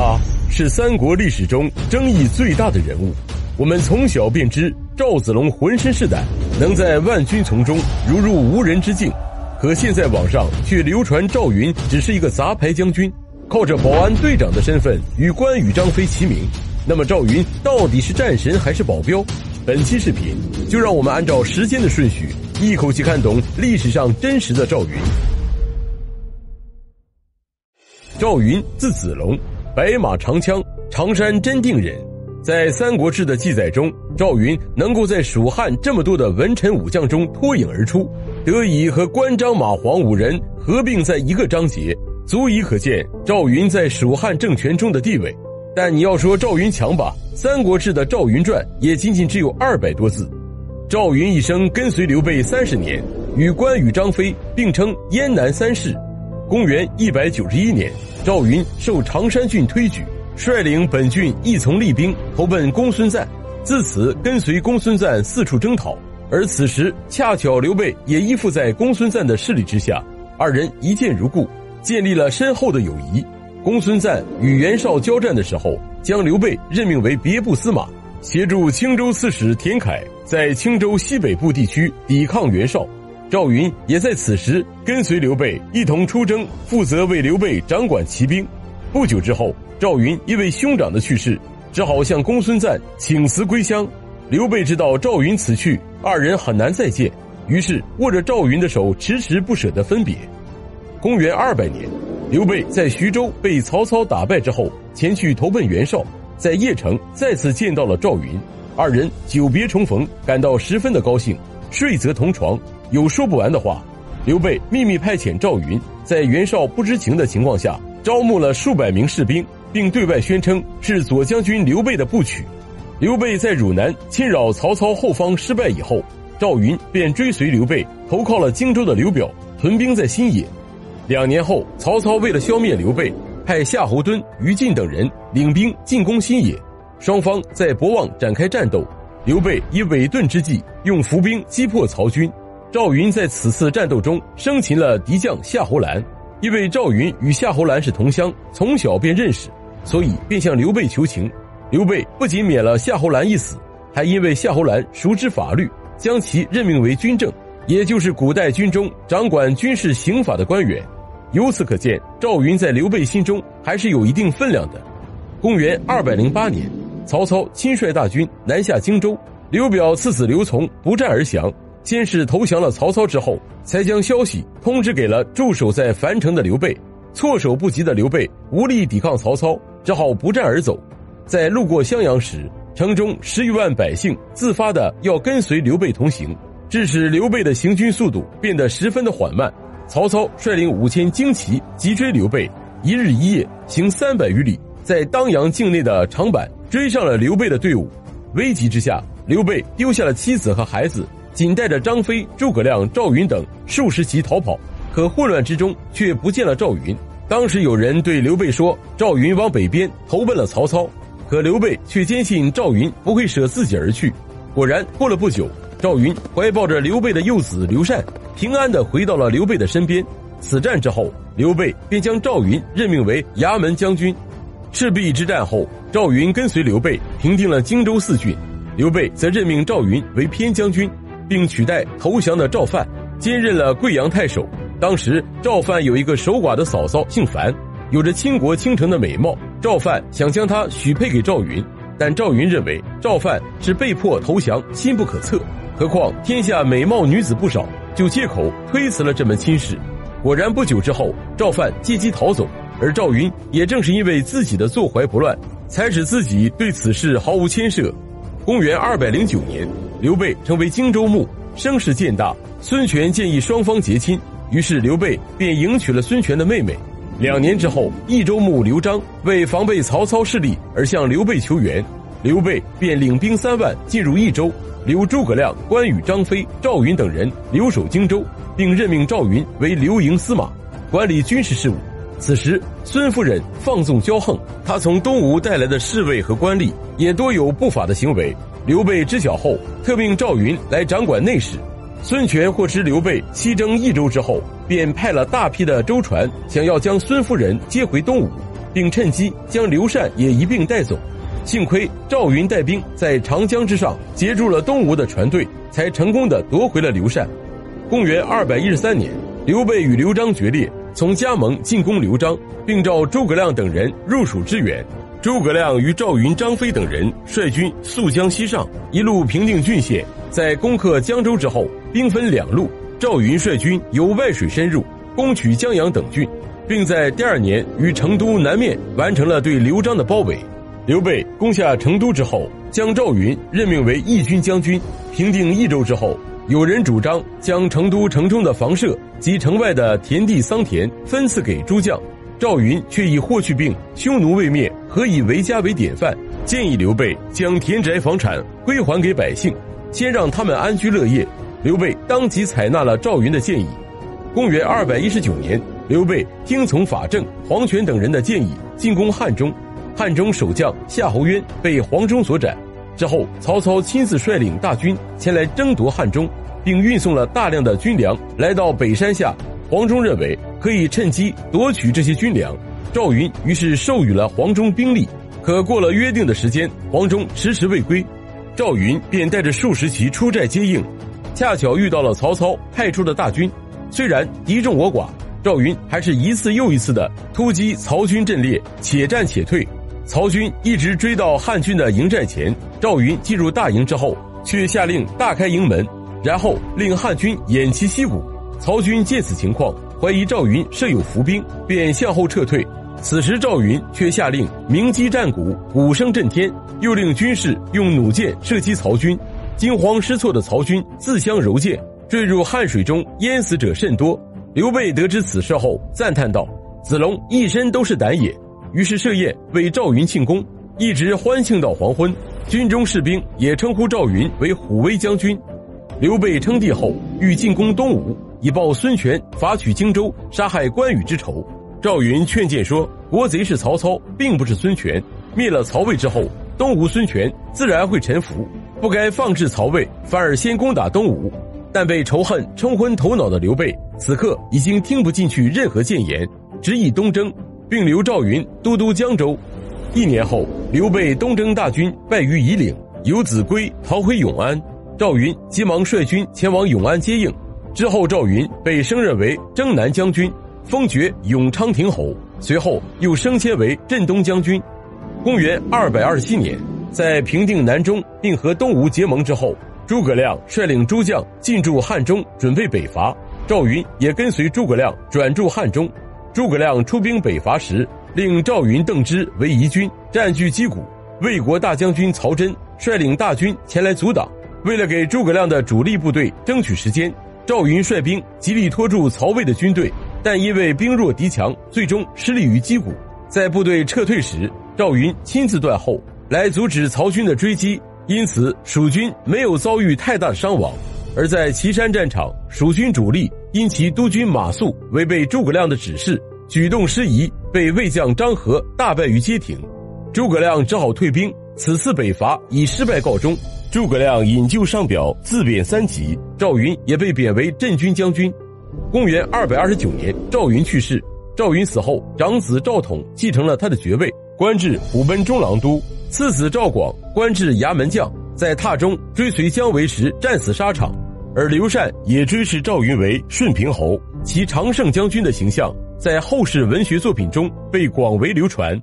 他是三国历史中争议最大的人物。我们从小便知赵子龙浑身是胆，能在万军丛中如入无人之境。可现在网上却流传赵云只是一个杂牌将军，靠着保安队长的身份与关羽、张飞齐名。那么赵云到底是战神还是保镖？本期视频就让我们按照时间的顺序，一口气看懂历史上真实的赵云。赵云字子龙，白马长枪，常山真定人。在《三国志》的记载中，赵云能够在蜀汉这么多的文臣武将中脱颖而出，得以和关张马黄五人合并在一个章节，足以可见赵云在蜀汉政权中的地位。但你要说赵云强吧，《三国志》的《赵云传》也仅仅只有二百多字。赵云一生跟随刘备三十年，与关羽、张飞并称燕南三世。公元一百九十一年，赵云受常山郡推举。率领本郡一从立兵投奔公孙瓒，自此跟随公孙瓒四处征讨。而此时恰巧刘备也依附在公孙瓒的势力之下，二人一见如故，建立了深厚的友谊。公孙瓒与袁绍交战的时候，将刘备任命为别部司马，协助青州刺史田楷在青州西北部地区抵抗袁绍。赵云也在此时跟随刘备一同出征，负责为刘备掌管骑兵。不久之后。赵云因为兄长的去世，只好向公孙瓒请辞归乡。刘备知道赵云此去，二人很难再见，于是握着赵云的手，迟迟不舍得分别。公元二百年，刘备在徐州被曹操打败之后，前去投奔袁绍，在邺城再次见到了赵云，二人久别重逢，感到十分的高兴，睡则同床，有说不完的话。刘备秘密派遣赵云，在袁绍不知情的情况下，招募了数百名士兵。并对外宣称是左将军刘备的部曲。刘备在汝南侵扰曹操后方失败以后，赵云便追随刘备投靠了荆州的刘表，屯兵在新野。两年后，曹操为了消灭刘备，派夏侯惇、于禁等人领兵进攻新野，双方在博望展开战斗。刘备以伪盾之计，用伏兵击破曹军。赵云在此次战斗中生擒了敌将夏侯兰，因为赵云与夏侯兰是同乡，从小便认识。所以便向刘备求情，刘备不仅免了夏侯兰一死，还因为夏侯兰熟知法律，将其任命为军政，也就是古代军中掌管军事刑法的官员。由此可见，赵云在刘备心中还是有一定分量的。公元二百零八年，曹操亲率大军南下荆州，刘表次子刘琮不战而降，先是投降了曹操，之后才将消息通知给了驻守在樊城的刘备。措手不及的刘备无力抵抗曹操。只好不战而走，在路过襄阳时，城中十余万百姓自发的要跟随刘备同行，致使刘备的行军速度变得十分的缓慢。曹操率领五千精骑急追刘备，一日一夜行三百余里，在当阳境内的长坂追上了刘备的队伍。危急之下，刘备丢下了妻子和孩子，仅带着张飞、诸葛亮、赵云等数十骑逃跑。可混乱之中却不见了赵云。当时有人对刘备说：“赵云往北边投奔了曹操。”可刘备却坚信赵云不会舍自己而去。果然，过了不久，赵云怀抱着刘备的幼子刘禅，平安的回到了刘备的身边。此战之后，刘备便将赵云任命为衙门将军。赤壁之战后，赵云跟随刘备平定了荆州四郡，刘备则任命赵云为偏将军，并取代投降的赵范，兼任了贵阳太守。当时赵范有一个守寡的嫂嫂，姓樊，有着倾国倾城的美貌。赵范想将她许配给赵云，但赵云认为赵范是被迫投降，心不可测。何况天下美貌女子不少，就借口推辞了这门亲事。果然不久之后，赵范借机逃走，而赵云也正是因为自己的坐怀不乱，才使自己对此事毫无牵涉。公元二百零九年，刘备成为荆州牧，声势渐大。孙权建议双方结亲。于是刘备便迎娶了孙权的妹妹。两年之后，益州牧刘璋为防备曹操势力而向刘备求援，刘备便领兵三万进入益州，留诸葛亮、关羽、张飞、赵云等人留守荆州，并任命赵云为留营司马，管理军事事务。此时，孙夫人放纵骄横，他从东吴带来的侍卫和官吏也多有不法的行为。刘备知晓后，特命赵云来掌管内史。孙权获知刘备西征益州之后，便派了大批的舟船，想要将孙夫人接回东吴。并趁机将刘禅也一并带走。幸亏赵云带兵在长江之上截住了东吴的船队，才成功的夺回了刘禅。公元二百一十三年，刘备与刘璋决裂，从加盟进攻刘璋，并召诸葛亮等人入蜀支援。诸葛亮与赵云、张飞等人率军溯江西上，一路平定郡县。在攻克江州之后，兵分两路，赵云率军由外水深入，攻取江阳等郡，并在第二年于成都南面完成了对刘璋的包围。刘备攻下成都之后，将赵云任命为义军将军。平定益州之后，有人主张将成都城中的房舍及城外的田地桑田分赐给诸将，赵云却以霍去病匈奴未灭，何以为家为典范，建议刘备将田宅房产归还给百姓。先让他们安居乐业，刘备当即采纳了赵云的建议。公元二百一十九年，刘备听从法正、黄权等人的建议，进攻汉中。汉中守将夏侯渊被黄忠所斩。之后，曹操亲自率领大军前来争夺汉中，并运送了大量的军粮来到北山下。黄忠认为可以趁机夺取这些军粮，赵云于是授予了黄忠兵力。可过了约定的时间，黄忠迟迟未归。赵云便带着数十骑出寨接应，恰巧遇到了曹操派出的大军。虽然敌众我寡，赵云还是一次又一次的突击曹军阵列，且战且退。曹军一直追到汉军的营寨前，赵云进入大营之后，却下令大开营门，然后令汉军偃旗息鼓。曹军见此情况，怀疑赵云设有伏兵，便向后撤退。此时赵云却下令鸣击战鼓，鼓声震天。又令军士用弩箭射击曹军，惊慌失措的曹军自相蹂躏，坠入汉水中，淹死者甚多。刘备得知此事后，赞叹道：“子龙一身都是胆也。”于是设宴为赵云庆功，一直欢庆到黄昏。军中士兵也称呼赵云为虎威将军。刘备称帝后，欲进攻东吴，以报孙权伐取荆州、杀害关羽之仇。赵云劝谏说：“国贼是曹操，并不是孙权。灭了曹魏之后。”东吴孙权自然会臣服，不该放置曹魏，反而先攻打东吴。但被仇恨冲昏头脑的刘备，此刻已经听不进去任何谏言，执意东征，并留赵云都督江州。一年后，刘备东征大军败于夷陵，游子归逃回永安。赵云急忙率军前往永安接应。之后，赵云被升任为征南将军，封爵永昌亭侯，随后又升迁为镇东将军。公元二百二十七年，在平定南中并和东吴结盟之后，诸葛亮率领诸将进驻汉中，准备北伐。赵云也跟随诸葛亮转驻汉中。诸葛亮出兵北伐时，令赵云、邓芝为疑军，占据击鼓。魏国大将军曹真率领大军前来阻挡。为了给诸葛亮的主力部队争取时间，赵云率兵极力拖住曹魏的军队，但因为兵弱敌强，最终失利于击鼓。在部队撤退时，赵云亲自断后，来阻止曹军的追击，因此蜀军没有遭遇太大的伤亡。而在岐山战场，蜀军主力因其督军马谡违背诸葛亮的指示，举动失仪，被魏将张合大败于街亭，诸葛亮只好退兵。此次北伐以失败告终，诸葛亮引咎上表，自贬三级，赵云也被贬为镇军将军。公元二百二十九年，赵云去世。赵云死后，长子赵统继承了他的爵位，官至虎贲中郎都；次子赵广官至衙门将，在榻中追随姜维时战死沙场。而刘禅也追谥赵云为顺平侯，其常胜将军的形象在后世文学作品中被广为流传。